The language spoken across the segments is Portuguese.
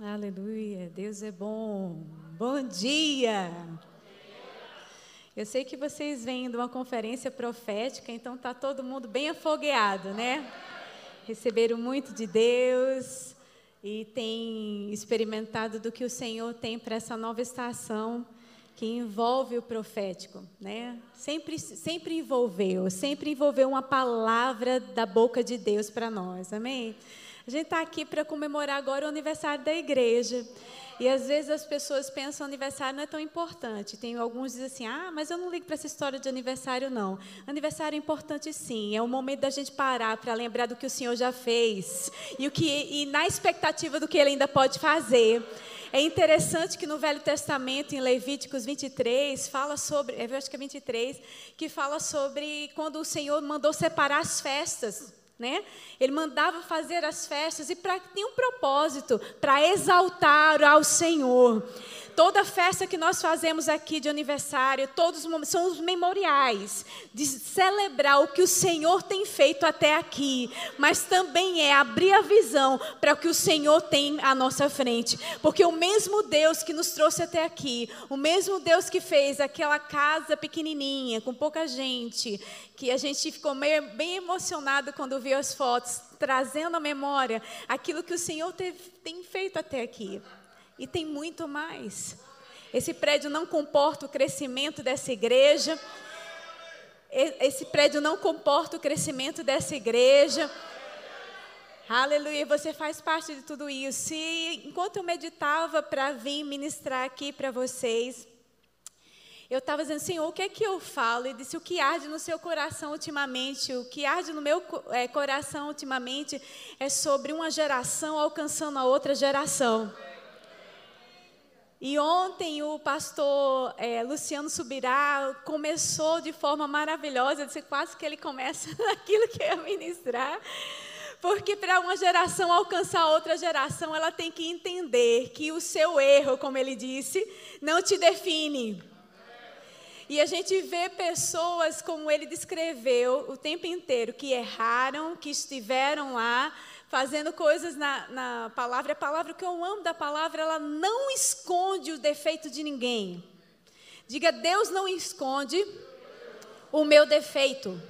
Aleluia, Deus é bom. Bom dia. Eu sei que vocês vêm de uma conferência profética, então está todo mundo bem afogueado, né? Receberam muito de Deus e têm experimentado do que o Senhor tem para essa nova estação que envolve o profético, né? Sempre, sempre envolveu, sempre envolveu uma palavra da boca de Deus para nós, amém? A gente está aqui para comemorar agora o aniversário da igreja. E às vezes as pessoas pensam aniversário não é tão importante. Tem alguns que dizem assim: ah, mas eu não ligo para essa história de aniversário, não. Aniversário é importante sim. É o momento da gente parar para lembrar do que o Senhor já fez e, o que, e na expectativa do que Ele ainda pode fazer. É interessante que no Velho Testamento, em Levíticos 23, fala sobre, eu acho que é 23, que fala sobre quando o Senhor mandou separar as festas né? Ele mandava fazer as festas e para tinha um propósito, para exaltar ao Senhor. Toda festa que nós fazemos aqui de aniversário, todos são os memoriais de celebrar o que o Senhor tem feito até aqui, mas também é abrir a visão para o que o Senhor tem à nossa frente, porque o mesmo Deus que nos trouxe até aqui, o mesmo Deus que fez aquela casa pequenininha, com pouca gente, que a gente ficou meio, bem emocionado quando viu as fotos, trazendo à memória aquilo que o Senhor teve, tem feito até aqui. E tem muito mais. Esse prédio não comporta o crescimento dessa igreja. Esse prédio não comporta o crescimento dessa igreja. Aleluia, você faz parte de tudo isso. E enquanto eu meditava para vir ministrar aqui para vocês, eu estava dizendo, Senhor, o que é que eu falo? E disse, o que arde no seu coração ultimamente, o que arde no meu é, coração ultimamente é sobre uma geração alcançando a outra geração. E ontem o pastor é, Luciano Subirá começou de forma maravilhosa, disse quase que ele começa naquilo que eu ministrar. Porque para uma geração alcançar outra geração, ela tem que entender que o seu erro, como ele disse, não te define. E a gente vê pessoas, como ele descreveu o tempo inteiro, que erraram, que estiveram lá, fazendo coisas na, na palavra. A palavra que eu amo da palavra, ela não esconde o defeito de ninguém. Diga, Deus não esconde o meu defeito.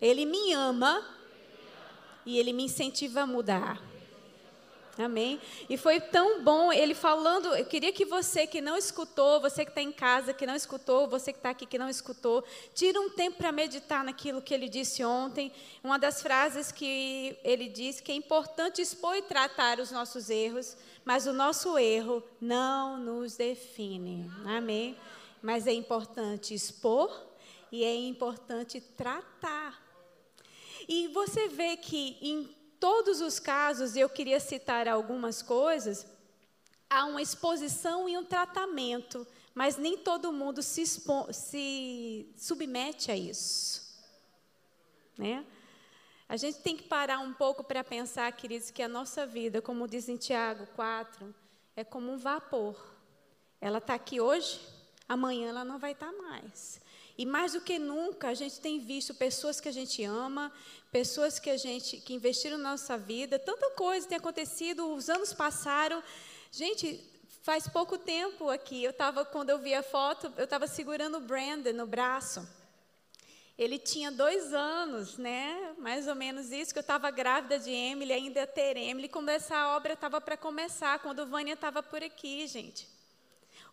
Ele me ama e ele me incentiva a mudar. Amém? E foi tão bom ele falando. Eu queria que você que não escutou, você que está em casa que não escutou, você que está aqui que não escutou, tire um tempo para meditar naquilo que ele disse ontem. Uma das frases que ele disse que é importante expor e tratar os nossos erros, mas o nosso erro não nos define. Amém? Mas é importante expor e é importante tratar. E você vê que em todos os casos, eu queria citar algumas coisas, há uma exposição e um tratamento, mas nem todo mundo se, se submete a isso. Né? A gente tem que parar um pouco para pensar, queridos, que a nossa vida, como diz em Tiago 4, é como um vapor. Ela está aqui hoje, amanhã ela não vai estar tá mais. E mais do que nunca, a gente tem visto pessoas que a gente ama, pessoas que a gente que investiram na nossa vida, tanta coisa tem acontecido, os anos passaram. Gente, faz pouco tempo aqui, eu estava quando eu vi a foto, eu estava segurando o Brandon no braço. Ele tinha dois anos, né? Mais ou menos isso, que eu estava grávida de Emily, ainda ter Emily, quando essa obra estava para começar, quando Vânia estava por aqui, gente.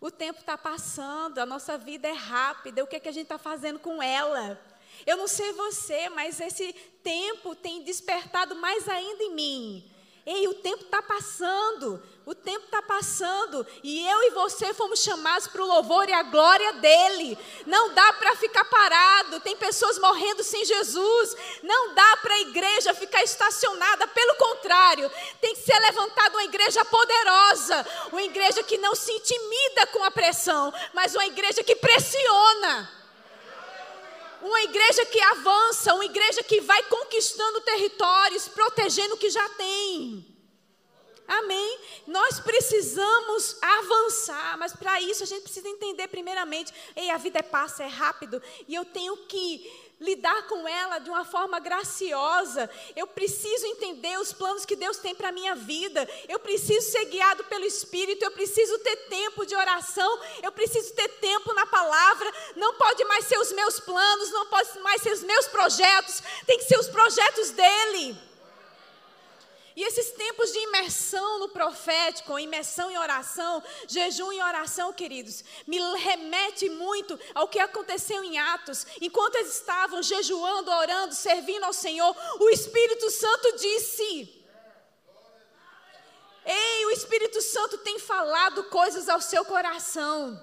O tempo está passando, a nossa vida é rápida, o que, é que a gente está fazendo com ela? Eu não sei você, mas esse tempo tem despertado mais ainda em mim. Ei, o tempo está passando, o tempo está passando, e eu e você fomos chamados para o louvor e a glória dele. Não dá para ficar parado, tem pessoas morrendo sem Jesus. Não dá para a igreja ficar estacionada, pelo contrário, tem que ser levantada uma igreja poderosa, uma igreja que não se intimida com a pressão, mas uma igreja que pressiona. Uma igreja que avança, uma igreja que vai conquistando territórios, protegendo o que já tem. Amém? Nós precisamos avançar, mas para isso a gente precisa entender primeiramente, ei, a vida é passa, é rápido, e eu tenho que lidar com ela de uma forma graciosa. Eu preciso entender os planos que Deus tem para a minha vida. Eu preciso ser guiado pelo Espírito. Eu preciso ter tempo de oração. Eu preciso ter tempo na palavra. Não pode mais ser os meus planos, não pode mais ser os meus projetos. Tem que ser os projetos dele. E esses tempos de imersão no profético, imersão em oração, jejum em oração, queridos, me remete muito ao que aconteceu em Atos. Enquanto eles estavam jejuando, orando, servindo ao Senhor, o Espírito Santo disse: Ei, o Espírito Santo tem falado coisas ao seu coração.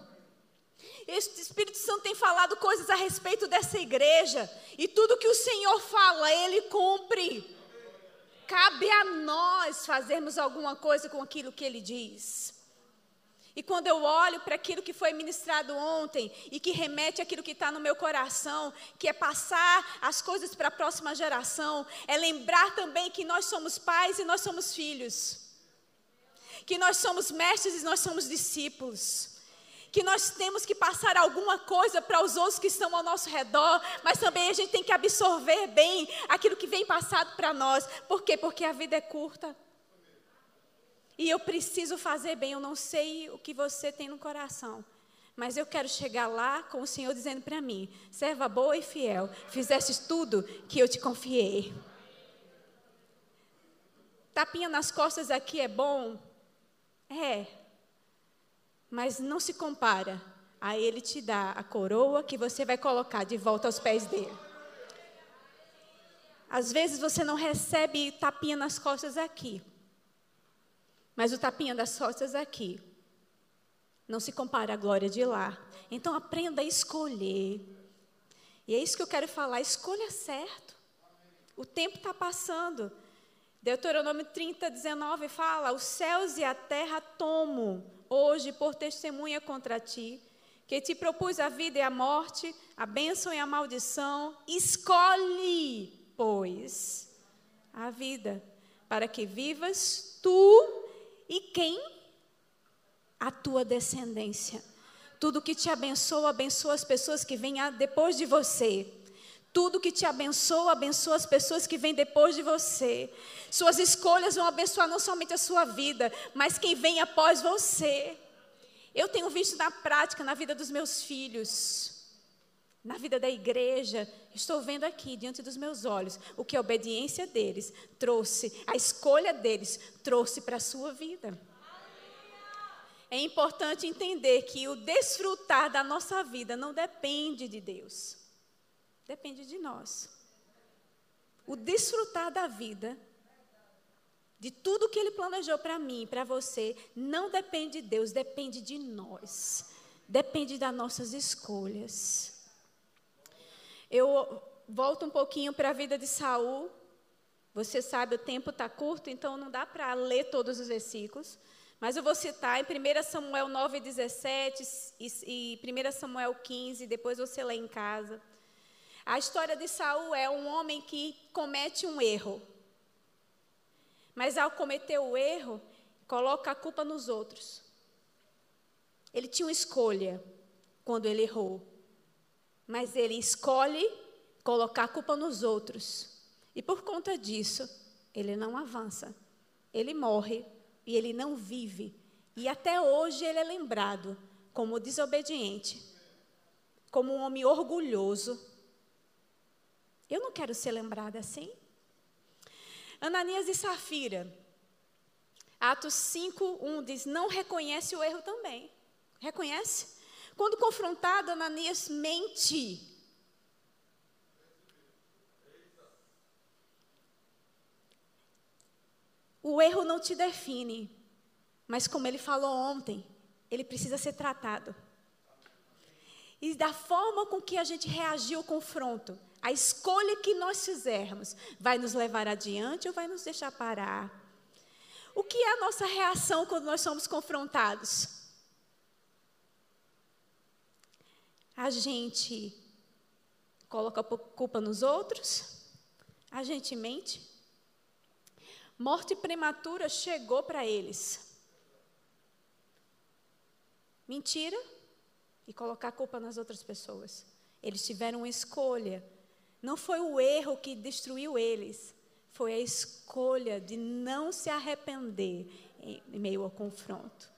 Este Espírito Santo tem falado coisas a respeito dessa igreja. E tudo que o Senhor fala, Ele cumpre. Cabe a nós fazermos alguma coisa com aquilo que ele diz. E quando eu olho para aquilo que foi ministrado ontem e que remete aquilo que está no meu coração, que é passar as coisas para a próxima geração, é lembrar também que nós somos pais e nós somos filhos, que nós somos mestres e nós somos discípulos que nós temos que passar alguma coisa para os outros que estão ao nosso redor, mas também a gente tem que absorver bem aquilo que vem passado para nós. Por quê? Porque a vida é curta. E eu preciso fazer bem. Eu não sei o que você tem no coração. Mas eu quero chegar lá com o Senhor dizendo para mim: serva boa e fiel, fizeste tudo que eu te confiei. Tapinha nas costas aqui é bom? É, mas não se compara a Ele te dar a coroa que você vai colocar de volta aos pés dele. Às vezes você não recebe tapinha nas costas aqui, mas o tapinha das costas aqui não se compara à glória de lá. Então aprenda a escolher. E é isso que eu quero falar, escolha certo. O tempo está passando. Deuteronômio 30, 19 fala: Os céus e a terra tomo hoje por testemunha contra ti, que te propus a vida e a morte, a bênção e a maldição. Escolhe, pois, a vida, para que vivas tu e quem? A tua descendência. Tudo que te abençoa, abençoa as pessoas que vêm depois de você. Tudo que te abençoa, abençoa as pessoas que vêm depois de você. Suas escolhas vão abençoar não somente a sua vida, mas quem vem após você. Eu tenho visto na prática, na vida dos meus filhos, na vida da igreja, estou vendo aqui, diante dos meus olhos, o que a obediência deles trouxe, a escolha deles trouxe para a sua vida. É importante entender que o desfrutar da nossa vida não depende de Deus. Depende de nós. O desfrutar da vida, de tudo que Ele planejou para mim, para você, não depende de Deus, depende de nós. Depende das nossas escolhas. Eu volto um pouquinho para a vida de Saul. Você sabe, o tempo está curto, então não dá para ler todos os versículos. Mas eu vou citar em 1 Samuel 9, 17 e, e 1 Samuel 15, depois você lê em casa. A história de Saul é um homem que comete um erro. Mas ao cometer o erro, coloca a culpa nos outros. Ele tinha uma escolha quando ele errou. Mas ele escolhe colocar a culpa nos outros. E por conta disso, ele não avança. Ele morre e ele não vive. E até hoje ele é lembrado como desobediente, como um homem orgulhoso eu não quero ser lembrada assim. Ananias e Safira. Atos 5, 1 diz: Não reconhece o erro também. Reconhece? Quando confrontado, Ananias mente. O erro não te define, mas como ele falou ontem, ele precisa ser tratado. E da forma com que a gente reagiu ao confronto, a escolha que nós fizermos vai nos levar adiante ou vai nos deixar parar? O que é a nossa reação quando nós somos confrontados? A gente coloca a culpa nos outros? A gente mente? Morte prematura chegou para eles. Mentira e colocar a culpa nas outras pessoas. Eles tiveram uma escolha Não foi o erro que destruiu eles, foi a escolha de não se arrepender em meio ao confronto.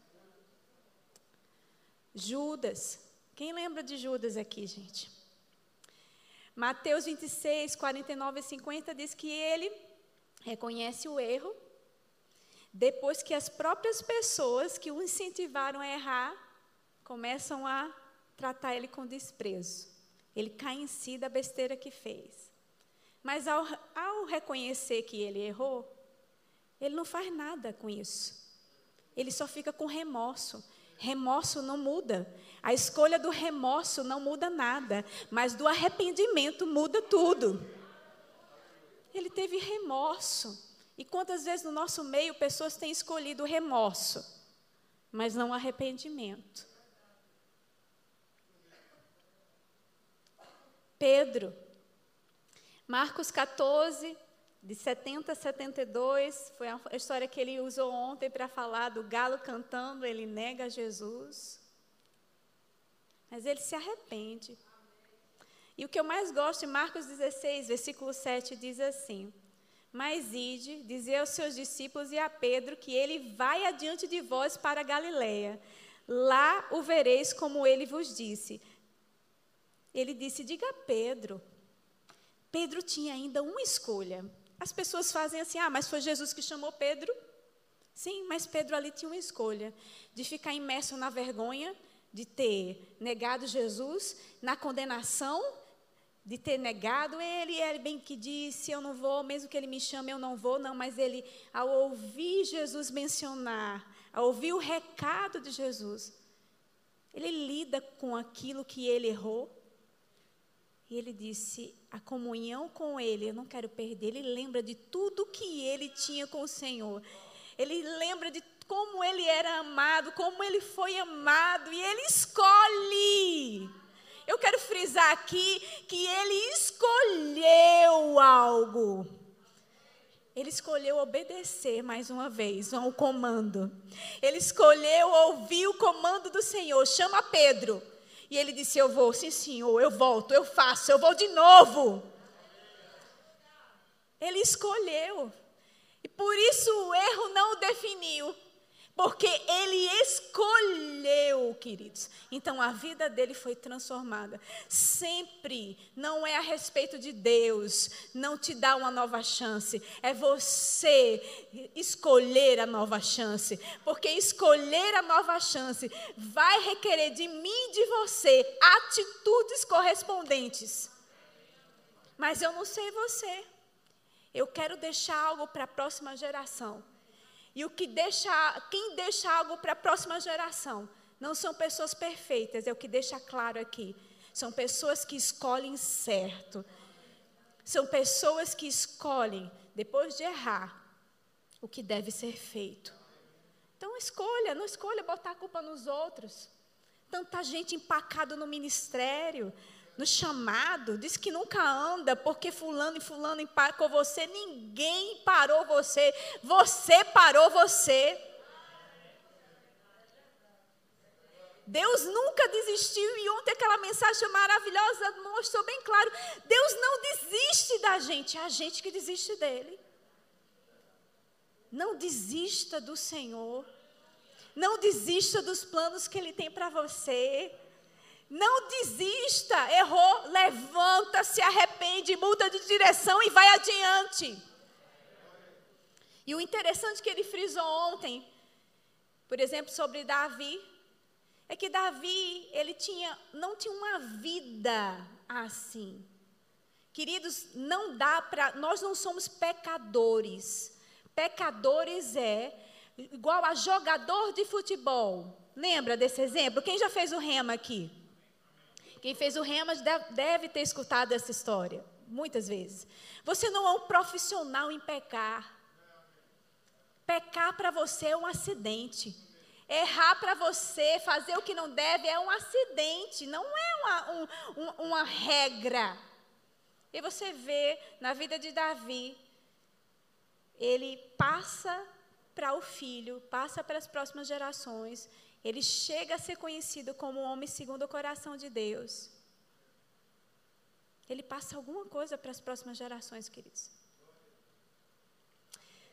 Judas, quem lembra de Judas aqui, gente? Mateus 26, 49 e 50 diz que ele reconhece o erro, depois que as próprias pessoas que o incentivaram a errar começam a tratar ele com desprezo. Ele cai em si da besteira que fez. Mas ao, ao reconhecer que ele errou, ele não faz nada com isso. Ele só fica com remorso. Remorso não muda. A escolha do remorso não muda nada, mas do arrependimento muda tudo. Ele teve remorso. E quantas vezes no nosso meio pessoas têm escolhido remorso, mas não arrependimento? Pedro, Marcos 14, de 70 a 72, foi a história que ele usou ontem para falar do galo cantando, ele nega Jesus. Mas ele se arrepende. E o que eu mais gosto em Marcos 16, versículo 7, diz assim: Mas ide, dizer aos seus discípulos e a Pedro que ele vai adiante de vós para Galiléia. Lá o vereis como ele vos disse. Ele disse: Diga a Pedro. Pedro tinha ainda uma escolha. As pessoas fazem assim: ah, mas foi Jesus que chamou Pedro. Sim, mas Pedro ali tinha uma escolha: de ficar imerso na vergonha, de ter negado Jesus, na condenação, de ter negado ele. Ele bem que disse: eu não vou, mesmo que ele me chame, eu não vou. Não, mas ele, ao ouvir Jesus mencionar, ao ouvir o recado de Jesus, ele lida com aquilo que ele errou. E ele disse: a comunhão com Ele, eu não quero perder. Ele lembra de tudo que ele tinha com o Senhor. Ele lembra de como ele era amado, como ele foi amado, e ele escolhe. Eu quero frisar aqui que ele escolheu algo. Ele escolheu obedecer mais uma vez ao comando. Ele escolheu ouvir o comando do Senhor. Chama Pedro. E ele disse: Eu vou, sim, senhor, eu volto, eu faço, eu vou de novo. Ele escolheu. E por isso o erro não o definiu. Porque ele escolheu, queridos. Então a vida dele foi transformada. Sempre não é a respeito de Deus, não te dá uma nova chance. É você escolher a nova chance. Porque escolher a nova chance vai requerer de mim e de você atitudes correspondentes. Mas eu não sei você. Eu quero deixar algo para a próxima geração. E o que deixa, quem deixa algo para a próxima geração não são pessoas perfeitas, é o que deixa claro aqui. São pessoas que escolhem certo. São pessoas que escolhem, depois de errar, o que deve ser feito. Então escolha, não escolha botar a culpa nos outros. Tanta gente empacada no ministério, no chamado, diz que nunca anda porque fulano e fulano empacou você, ninguém parou você, você parou você. Deus nunca desistiu e ontem aquela mensagem maravilhosa mostrou bem claro, Deus não desiste da gente, é a gente que desiste dele. Não desista do Senhor. Não desista dos planos que ele tem para você. Não desista, errou, levanta, se arrepende, muda de direção e vai adiante. E o interessante que ele frisou ontem, por exemplo, sobre Davi, é que Davi, ele tinha, não tinha uma vida assim. Queridos, não dá para, nós não somos pecadores. Pecadores é igual a jogador de futebol. Lembra desse exemplo? Quem já fez o rema aqui? Quem fez o Remas deve ter escutado essa história, muitas vezes. Você não é um profissional em pecar. Pecar para você é um acidente. Errar para você, fazer o que não deve, é um acidente, não é uma, um, um, uma regra. E você vê na vida de Davi, ele passa para o filho, passa para as próximas gerações, ele chega a ser conhecido como um homem segundo o coração de Deus. Ele passa alguma coisa para as próximas gerações, queridos.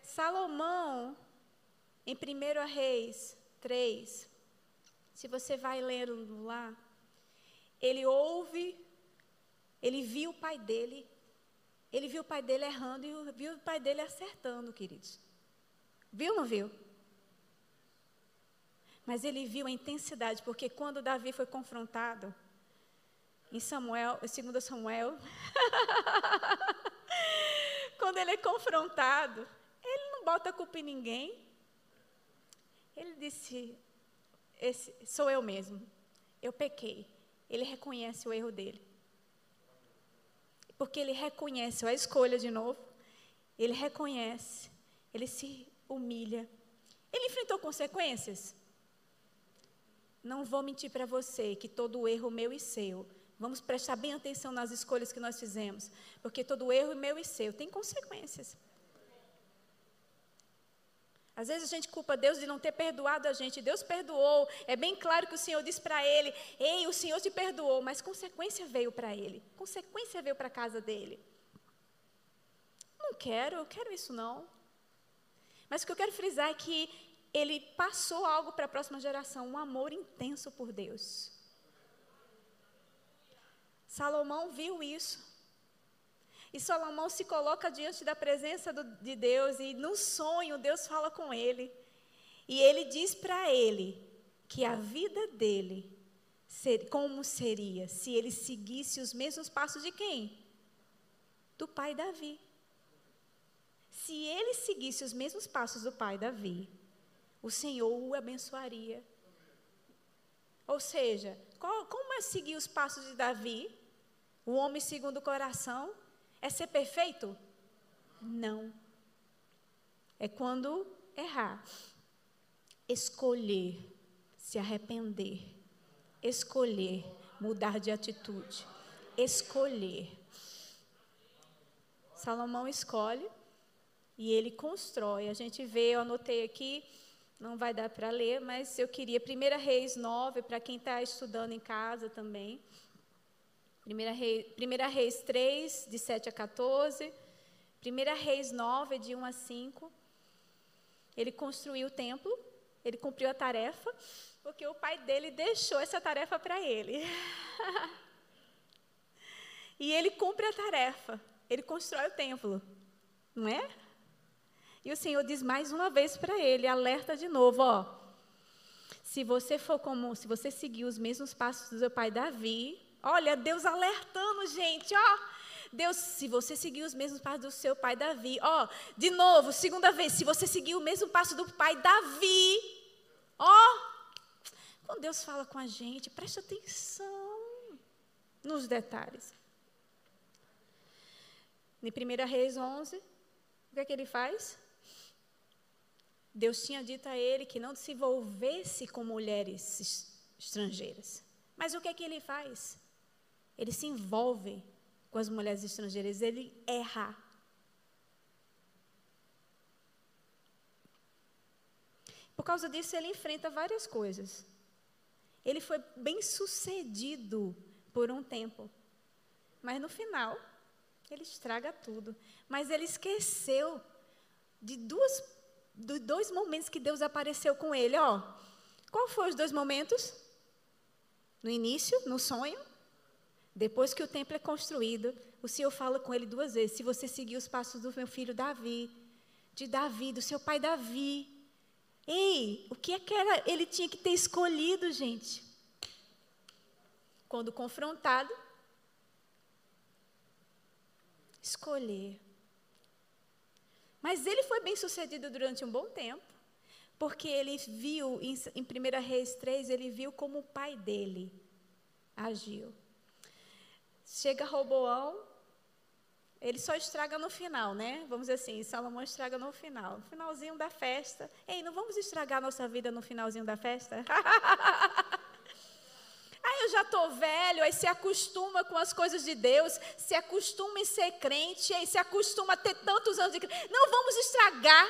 Salomão, em 1 Reis 3, se você vai lendo lá, ele ouve, ele viu o pai dele, ele viu o pai dele errando e viu o pai dele acertando, queridos. Viu ou não viu? Mas ele viu a intensidade, porque quando Davi foi confrontado, em Samuel, segundo Samuel, quando ele é confrontado, ele não bota a culpa em ninguém. Ele disse: sou eu mesmo. Eu pequei. Ele reconhece o erro dele. Porque ele reconhece a escolha de novo. Ele reconhece. Ele se humilha. Ele enfrentou consequências? Não vou mentir para você que todo erro meu e seu, vamos prestar bem atenção nas escolhas que nós fizemos, porque todo erro meu e seu tem consequências. Às vezes a gente culpa Deus de não ter perdoado a gente. Deus perdoou. É bem claro que o Senhor disse para ele: Ei, o Senhor te perdoou, mas consequência veio para ele. Consequência veio para a casa dele. Não quero, eu quero isso não. Mas o que eu quero frisar é que ele passou algo para a próxima geração, um amor intenso por Deus. Salomão viu isso. E Salomão se coloca diante da presença do, de Deus e no sonho Deus fala com ele. E ele diz para ele que a vida dele, ser, como seria se ele seguisse os mesmos passos de quem? Do pai Davi. Se ele seguisse os mesmos passos do pai Davi, o Senhor o abençoaria. Ou seja, qual, como é seguir os passos de Davi? O homem segundo o coração? É ser perfeito? Não. É quando errar. Escolher se arrepender. Escolher mudar de atitude. Escolher. Salomão escolhe e ele constrói. A gente vê, eu anotei aqui, não vai dar para ler, mas eu queria 1 Reis 9, para quem está estudando em casa também. 1 Reis, 1 Reis 3, de 7 a 14. 1 Reis 9, de 1 a 5. Ele construiu o templo, ele cumpriu a tarefa, porque o pai dele deixou essa tarefa para ele. e ele cumpre a tarefa, ele constrói o templo, não é? E o Senhor diz mais uma vez para ele, alerta de novo, ó. Se você for como, se você seguir os mesmos passos do seu pai Davi, olha, Deus alertando, gente, ó. Deus, se você seguir os mesmos passos do seu pai Davi, ó, de novo, segunda vez, se você seguir o mesmo passo do pai Davi, ó, quando Deus fala com a gente, preste atenção nos detalhes. Em 1 Reis 11, o que é que ele faz? Deus tinha dito a ele que não se envolvesse com mulheres estrangeiras. Mas o que é que ele faz? Ele se envolve com as mulheres estrangeiras, ele erra. Por causa disso, ele enfrenta várias coisas. Ele foi bem sucedido por um tempo. Mas no final, ele estraga tudo. Mas ele esqueceu de duas dos dois momentos que Deus apareceu com ele, ó. Qual foram os dois momentos? No início, no sonho. Depois que o templo é construído, o Senhor fala com ele duas vezes: se você seguir os passos do meu filho Davi, de Davi, do seu pai Davi. Ei, o que é que era, ele tinha que ter escolhido, gente? Quando confrontado, escolher mas ele foi bem sucedido durante um bom tempo, porque ele viu, em, em 1 Reis 3, ele viu como o pai dele agiu. Chega Roboão, ele só estraga no final, né? Vamos dizer assim, Salomão estraga no final, no finalzinho da festa. Ei, não vamos estragar nossa vida no finalzinho da festa? já estou velho, aí se acostuma com as coisas de Deus, se acostuma em ser crente, aí se acostuma a ter tantos anos de crente. Não vamos estragar.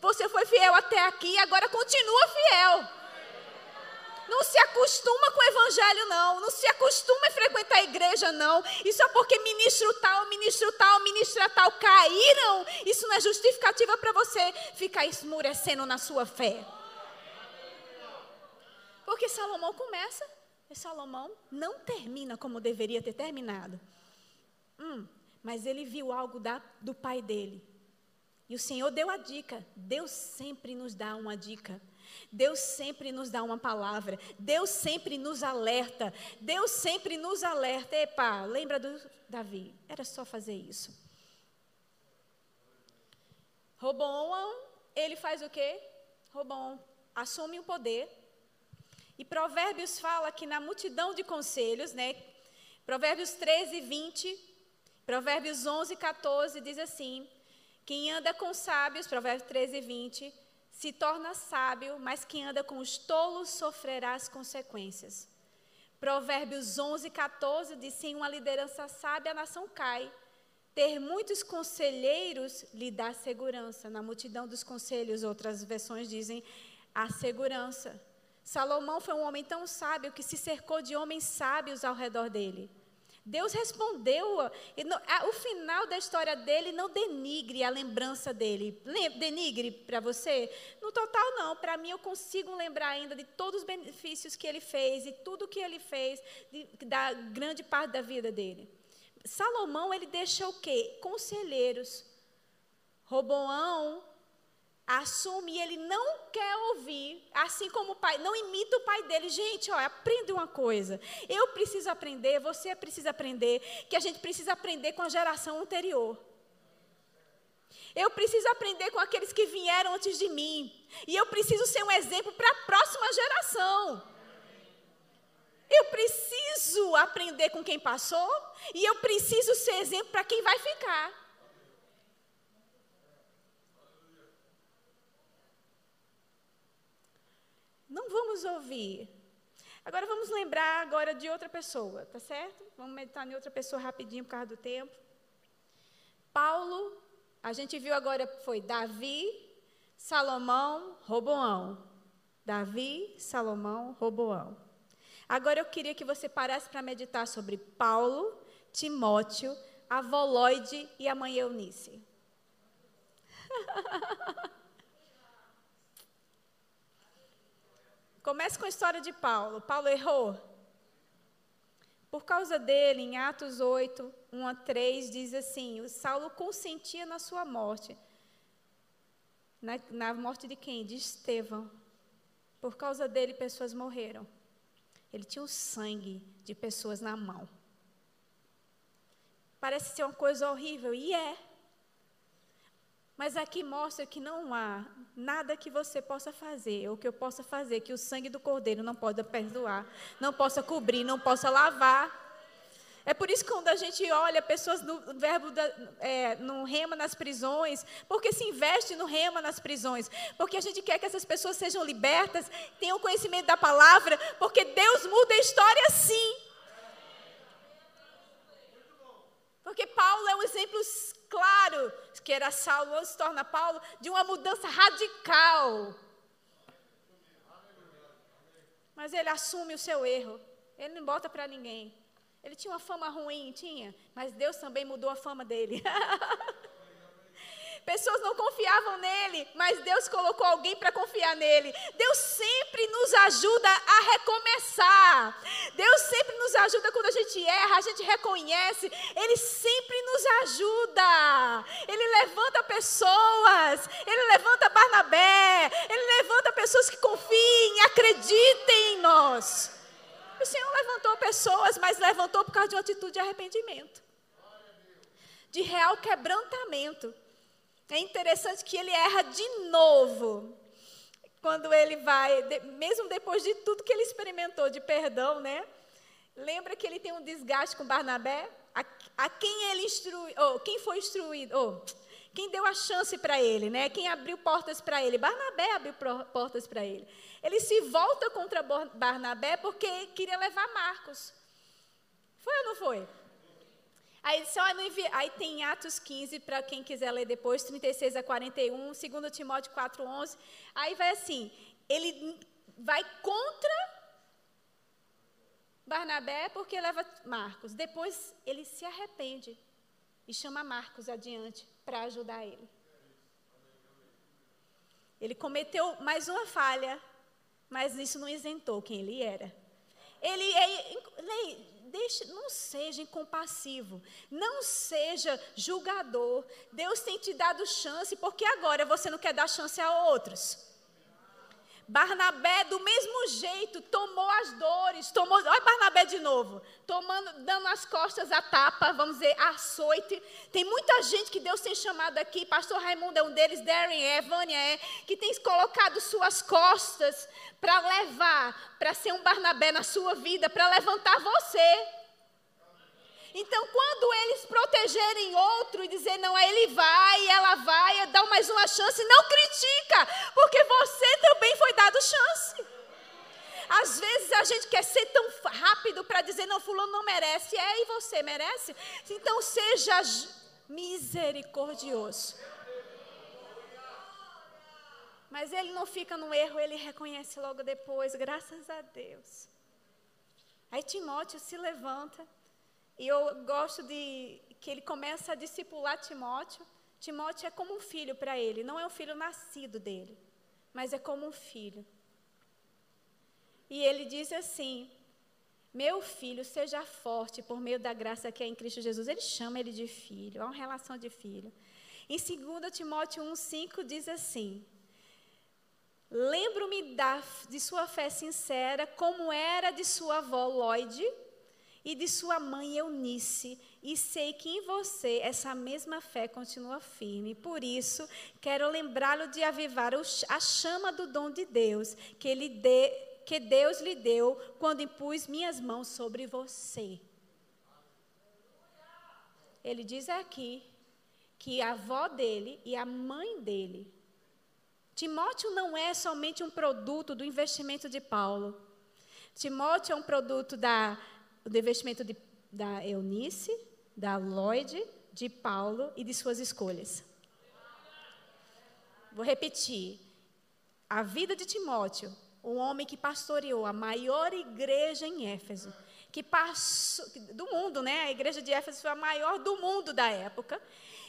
Você foi fiel até aqui, agora continua fiel. Não se acostuma com o evangelho, não. Não se acostuma a frequentar a igreja, não. Isso é porque ministro tal, ministro tal, ministra tal caíram. Isso não é justificativa para você ficar esmurecendo na sua fé. Porque Salomão começa e Salomão não termina como deveria ter terminado. Hum, mas ele viu algo da, do pai dele. E o Senhor deu a dica. Deus sempre nos dá uma dica. Deus sempre nos dá uma palavra. Deus sempre nos alerta. Deus sempre nos alerta. Epa, lembra do Davi? Era só fazer isso. Roboão, ele faz o quê? Roboão assume o poder. E Provérbios fala que na multidão de conselhos, né? Provérbios 13, 20, Provérbios 11, 14 diz assim: quem anda com sábios, Provérbios 13, 20, se torna sábio, mas quem anda com os tolos sofrerá as consequências. Provérbios 11, 14 diz: sem uma liderança sábia, a nação cai. Ter muitos conselheiros lhe dá segurança. Na multidão dos conselhos, outras versões dizem a segurança. Salomão foi um homem tão sábio que se cercou de homens sábios ao redor dele. Deus respondeu. o final da história dele não denigre a lembrança dele. Denigre para você? No total, não. Para mim, eu consigo lembrar ainda de todos os benefícios que ele fez e tudo que ele fez, de, da grande parte da vida dele. Salomão, ele deixa o quê? Conselheiros. Roboão assume e ele não quer ouvir, assim como o pai, não imita o pai dele. Gente, ó, aprende uma coisa. Eu preciso aprender, você precisa aprender, que a gente precisa aprender com a geração anterior. Eu preciso aprender com aqueles que vieram antes de mim. E eu preciso ser um exemplo para a próxima geração. Eu preciso aprender com quem passou e eu preciso ser exemplo para quem vai ficar. Não vamos ouvir. Agora vamos lembrar agora de outra pessoa, tá certo? Vamos meditar em outra pessoa rapidinho por causa do tempo. Paulo, a gente viu agora foi Davi, Salomão, Roboão. Davi, Salomão, Roboão. Agora eu queria que você parasse para meditar sobre Paulo, Timóteo, a Volóide e a mãe Eunice. Comece com a história de Paulo. Paulo errou. Por causa dele, em Atos 8, 1 a 3, diz assim: o Saulo consentia na sua morte. Na, na morte de quem? De Estevão. Por causa dele, pessoas morreram. Ele tinha o sangue de pessoas na mão. Parece ser uma coisa horrível, e é. Mas aqui mostra que não há nada que você possa fazer, ou que eu possa fazer, que o sangue do Cordeiro não possa perdoar, não possa cobrir, não possa lavar. É por isso que quando a gente olha pessoas no verbo da, é, no rema nas prisões, porque se investe no rema nas prisões, porque a gente quer que essas pessoas sejam libertas, tenham conhecimento da palavra, porque Deus muda a história sim. Porque Paulo é um exemplo claro, que era Saulo, se torna Paulo, de uma mudança radical. Mas ele assume o seu erro. Ele não bota para ninguém. Ele tinha uma fama ruim, tinha, mas Deus também mudou a fama dele. Pessoas não confiavam nele, mas Deus colocou alguém para confiar nele. Deus sempre nos ajuda a recomeçar. Deus sempre nos ajuda quando a gente erra, a gente reconhece. Ele sempre nos ajuda. Ele levanta pessoas. Ele levanta Barnabé. Ele levanta pessoas que confiem, acreditem em nós. O Senhor levantou pessoas, mas levantou por causa de uma atitude de arrependimento, de real quebrantamento. É interessante que ele erra de novo. Quando ele vai, mesmo depois de tudo que ele experimentou de perdão, né? Lembra que ele tem um desgaste com Barnabé? A, a quem ele instruiu, ou quem foi instruído, ou quem deu a chance para ele, né? Quem abriu portas para ele? Barnabé abriu portas para ele. Ele se volta contra Barnabé porque queria levar Marcos. Foi ou não foi? Aí, só aí tem Atos 15, para quem quiser ler depois, 36 a 41, 2 Timóteo 4, 11. Aí vai assim, ele vai contra Barnabé porque leva Marcos. Depois ele se arrepende e chama Marcos adiante para ajudar ele. Ele cometeu mais uma falha, mas isso não isentou quem ele era. Ele deixe, não seja incompassivo, não seja julgador. Deus tem te dado chance, porque agora você não quer dar chance a outros. Barnabé, do mesmo jeito, tomou as dores, tomou, olha Barnabé de novo, tomando, dando as costas a tapa, vamos dizer, açoite. Tem muita gente que Deus tem chamado aqui, pastor Raimundo é um deles, Darren é, Vânia é, que tem colocado suas costas para levar, para ser um Barnabé na sua vida, para levantar você. Então, quando eles protegerem outro e dizer, não, ele vai, ela vai, dá mais uma chance, não critica, porque você também foi dado chance. Às vezes a gente quer ser tão rápido para dizer, não, fulano não merece, é, e você merece? Então, seja misericordioso. Mas ele não fica no erro, ele reconhece logo depois, graças a Deus. Aí Timóteo se levanta e eu gosto de que ele começa a discipular Timóteo. Timóteo é como um filho para ele, não é um filho nascido dele, mas é como um filho. E ele diz assim: Meu filho, seja forte por meio da graça que é em Cristo Jesus. Ele chama ele de filho, há uma relação de filho. Em 2 Timóteo 1,5 diz assim: Lembro-me de sua fé sincera, como era de sua avó Lloyd e de sua mãe Eunice, e sei que em você essa mesma fé continua firme. Por isso, quero lembrá-lo de avivar a chama do dom de Deus que, ele dê, que Deus lhe deu quando impus minhas mãos sobre você. Ele diz aqui que a avó dele e a mãe dele. Timóteo não é somente um produto do investimento de Paulo. Timóteo é um produto da o investimento de, da Eunice, da Lloyd, de Paulo e de suas escolhas. Vou repetir. A vida de Timóteo, um homem que pastoreou a maior igreja em Éfeso, que passou do mundo, né? A igreja de Éfeso foi a maior do mundo da época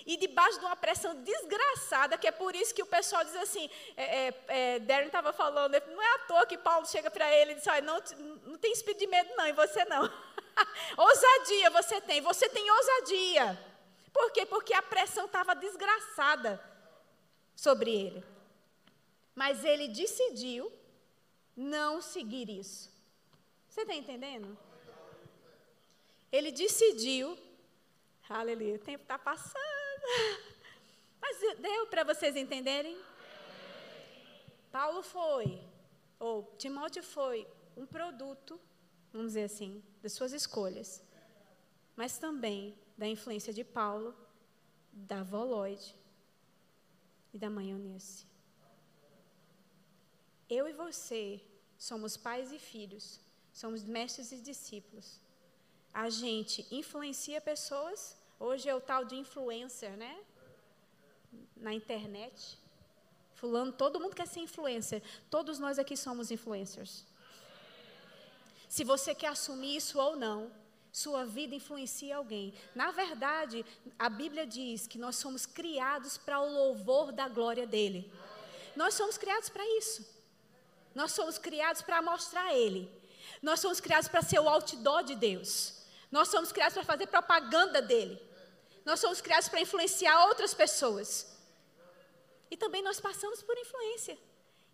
e debaixo de uma pressão desgraçada, que é por isso que o pessoal diz assim, é, é, é Darren estava falando, não é à toa que Paulo chega para ele e diz, não, não tem espírito de medo não, e você não. ousadia você tem, você tem ousadia. Por quê? Porque a pressão estava desgraçada sobre ele. Mas ele decidiu não seguir isso. Você está entendendo? Ele decidiu, aleluia, o tempo está passando. Mas deu para vocês entenderem? Paulo foi, ou Timóteo foi, um produto, vamos dizer assim, das suas escolhas, mas também da influência de Paulo, da Lloyd e da mãe Eunice. Eu e você somos pais e filhos, somos mestres e discípulos. A gente influencia pessoas Hoje é o tal de influencer, né? Na internet. Fulano, todo mundo quer ser influencer. Todos nós aqui somos influencers. Se você quer assumir isso ou não, sua vida influencia alguém. Na verdade, a Bíblia diz que nós somos criados para o louvor da glória dele. Nós somos criados para isso. Nós somos criados para mostrar ele. Nós somos criados para ser o outdoor de Deus. Nós somos criados para fazer propaganda dele. Nós somos criados para influenciar outras pessoas. E também nós passamos por influência.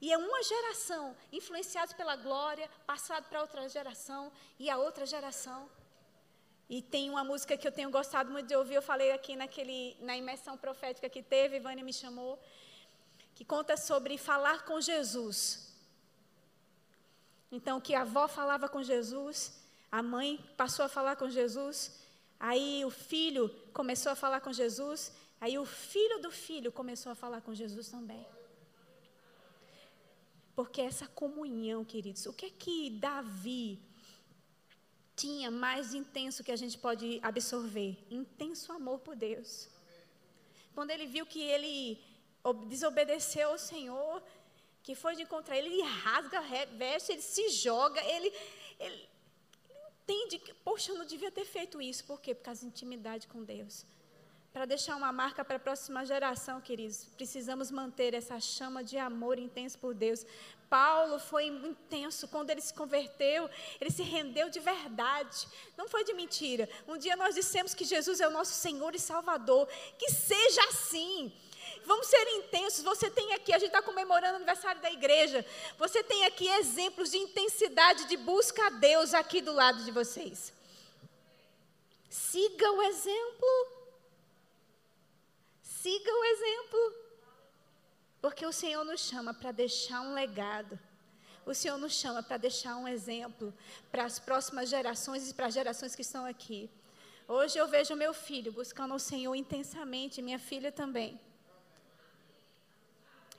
E é uma geração influenciada pela glória, passado para outra geração e a outra geração. E tem uma música que eu tenho gostado muito de ouvir, eu falei aqui naquele, na imersão profética que teve, Vânia me chamou, que conta sobre falar com Jesus. Então, que a avó falava com Jesus, a mãe passou a falar com Jesus, aí o filho começou a falar com Jesus, aí o filho do filho começou a falar com Jesus também. Porque essa comunhão, queridos, o que é que Davi tinha mais intenso que a gente pode absorver? Intenso amor por Deus. Quando ele viu que ele desobedeceu ao Senhor, que foi de encontrar ele, ele rasga a veste, ele se joga, ele, ele que, poxa, eu não devia ter feito isso. Por quê? Por causa da intimidade com Deus. Para deixar uma marca para a próxima geração, queridos, precisamos manter essa chama de amor intenso por Deus. Paulo foi intenso quando ele se converteu, ele se rendeu de verdade, não foi de mentira. Um dia nós dissemos que Jesus é o nosso Senhor e Salvador, que seja assim. Vamos ser intensos. Você tem aqui, a gente está comemorando o aniversário da igreja. Você tem aqui exemplos de intensidade de busca a Deus aqui do lado de vocês. Siga o exemplo. Siga o exemplo. Porque o Senhor nos chama para deixar um legado. O Senhor nos chama para deixar um exemplo para as próximas gerações e para as gerações que estão aqui. Hoje eu vejo meu filho buscando o Senhor intensamente, minha filha também.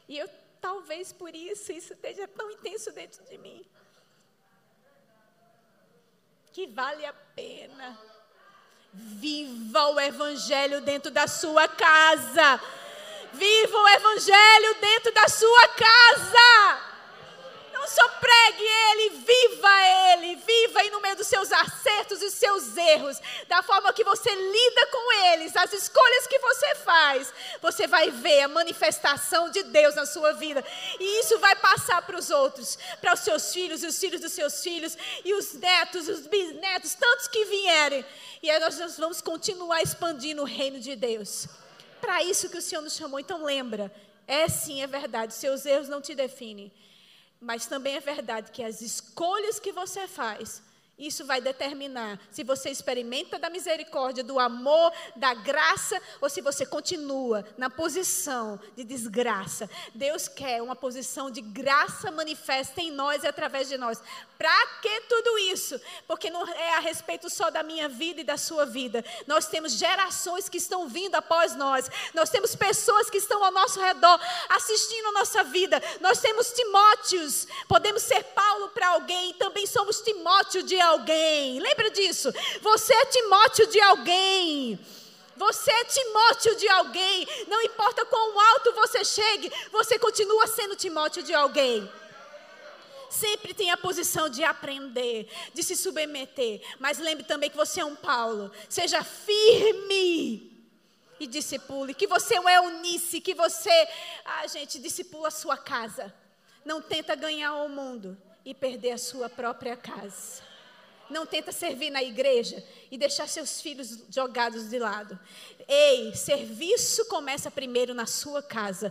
E eu, talvez por isso, isso esteja tão intenso dentro de mim. Que vale a pena Viva o Evangelho dentro da sua casa. Viva o Evangelho dentro da sua casa. Só pregue ele, viva ele, viva aí no meio dos seus acertos e seus erros, da forma que você lida com eles, as escolhas que você faz, você vai ver a manifestação de Deus na sua vida. E isso vai passar para os outros, para os seus filhos e os filhos dos seus filhos, e os netos, os bisnetos, tantos que vierem. E aí nós vamos continuar expandindo o reino de Deus. Para isso que o Senhor nos chamou. Então lembra, é sim, é verdade, seus erros não te definem. Mas também é verdade que as escolhas que você faz isso vai determinar se você experimenta da misericórdia, do amor, da graça, ou se você continua na posição de desgraça. Deus quer uma posição de graça manifesta em nós e através de nós. Para que tudo isso? Porque não é a respeito só da minha vida e da sua vida. Nós temos gerações que estão vindo após nós. Nós temos pessoas que estão ao nosso redor assistindo a nossa vida. Nós temos Timóteos. Podemos ser Paulo para alguém, também somos Timóteo de alguém. Lembra disso? Você é Timóteo de alguém. Você é Timóteo de alguém. Não importa quão alto você chegue, você continua sendo Timóteo de alguém. Sempre tem a posição de aprender, de se submeter. Mas lembre também que você é um Paulo. Seja firme e discipule. Que você é um Eunice, que você, ah, gente, discipula a sua casa. Não tenta ganhar o mundo e perder a sua própria casa. Não tenta servir na igreja e deixar seus filhos jogados de lado. Ei, serviço começa primeiro na sua casa.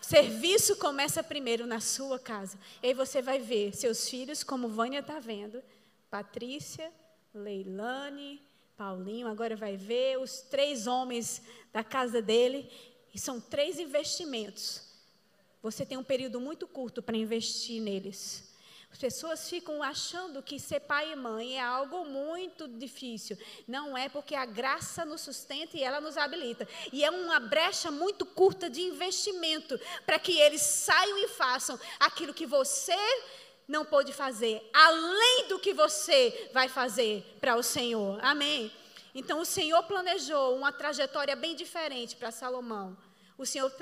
Serviço começa primeiro na sua casa. E aí você vai ver seus filhos, como Vânia está vendo, Patrícia, Leilane, Paulinho, agora vai ver os três homens da casa dele. E são três investimentos. Você tem um período muito curto para investir neles. As pessoas ficam achando que ser pai e mãe é algo muito difícil. Não é porque a graça nos sustenta e ela nos habilita. E é uma brecha muito curta de investimento para que eles saiam e façam aquilo que você não pôde fazer, além do que você vai fazer para o Senhor. Amém? Então o Senhor planejou uma trajetória bem diferente para Salomão. O Senhor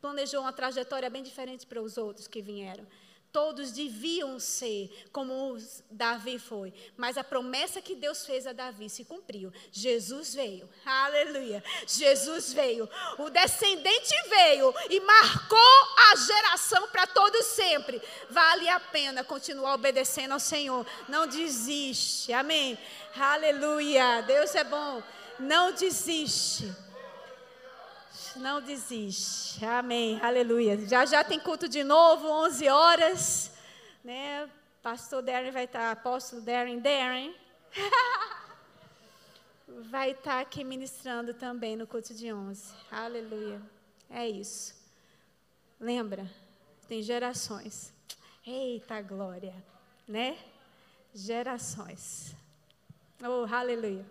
planejou uma trajetória bem diferente para os outros que vieram. Todos deviam ser como Davi foi, mas a promessa que Deus fez a Davi se cumpriu. Jesus veio, aleluia. Jesus veio, o descendente veio e marcou a geração para todos sempre. Vale a pena continuar obedecendo ao Senhor. Não desiste, amém. Aleluia. Deus é bom. Não desiste não desiste. Amém. Aleluia. Já já tem culto de novo, 11 horas, né? Pastor Darren vai estar, apóstolo Darren, Darren. vai estar aqui ministrando também no culto de 11. Aleluia. É isso. Lembra? Tem gerações. Eita glória, né? Gerações. Oh, aleluia.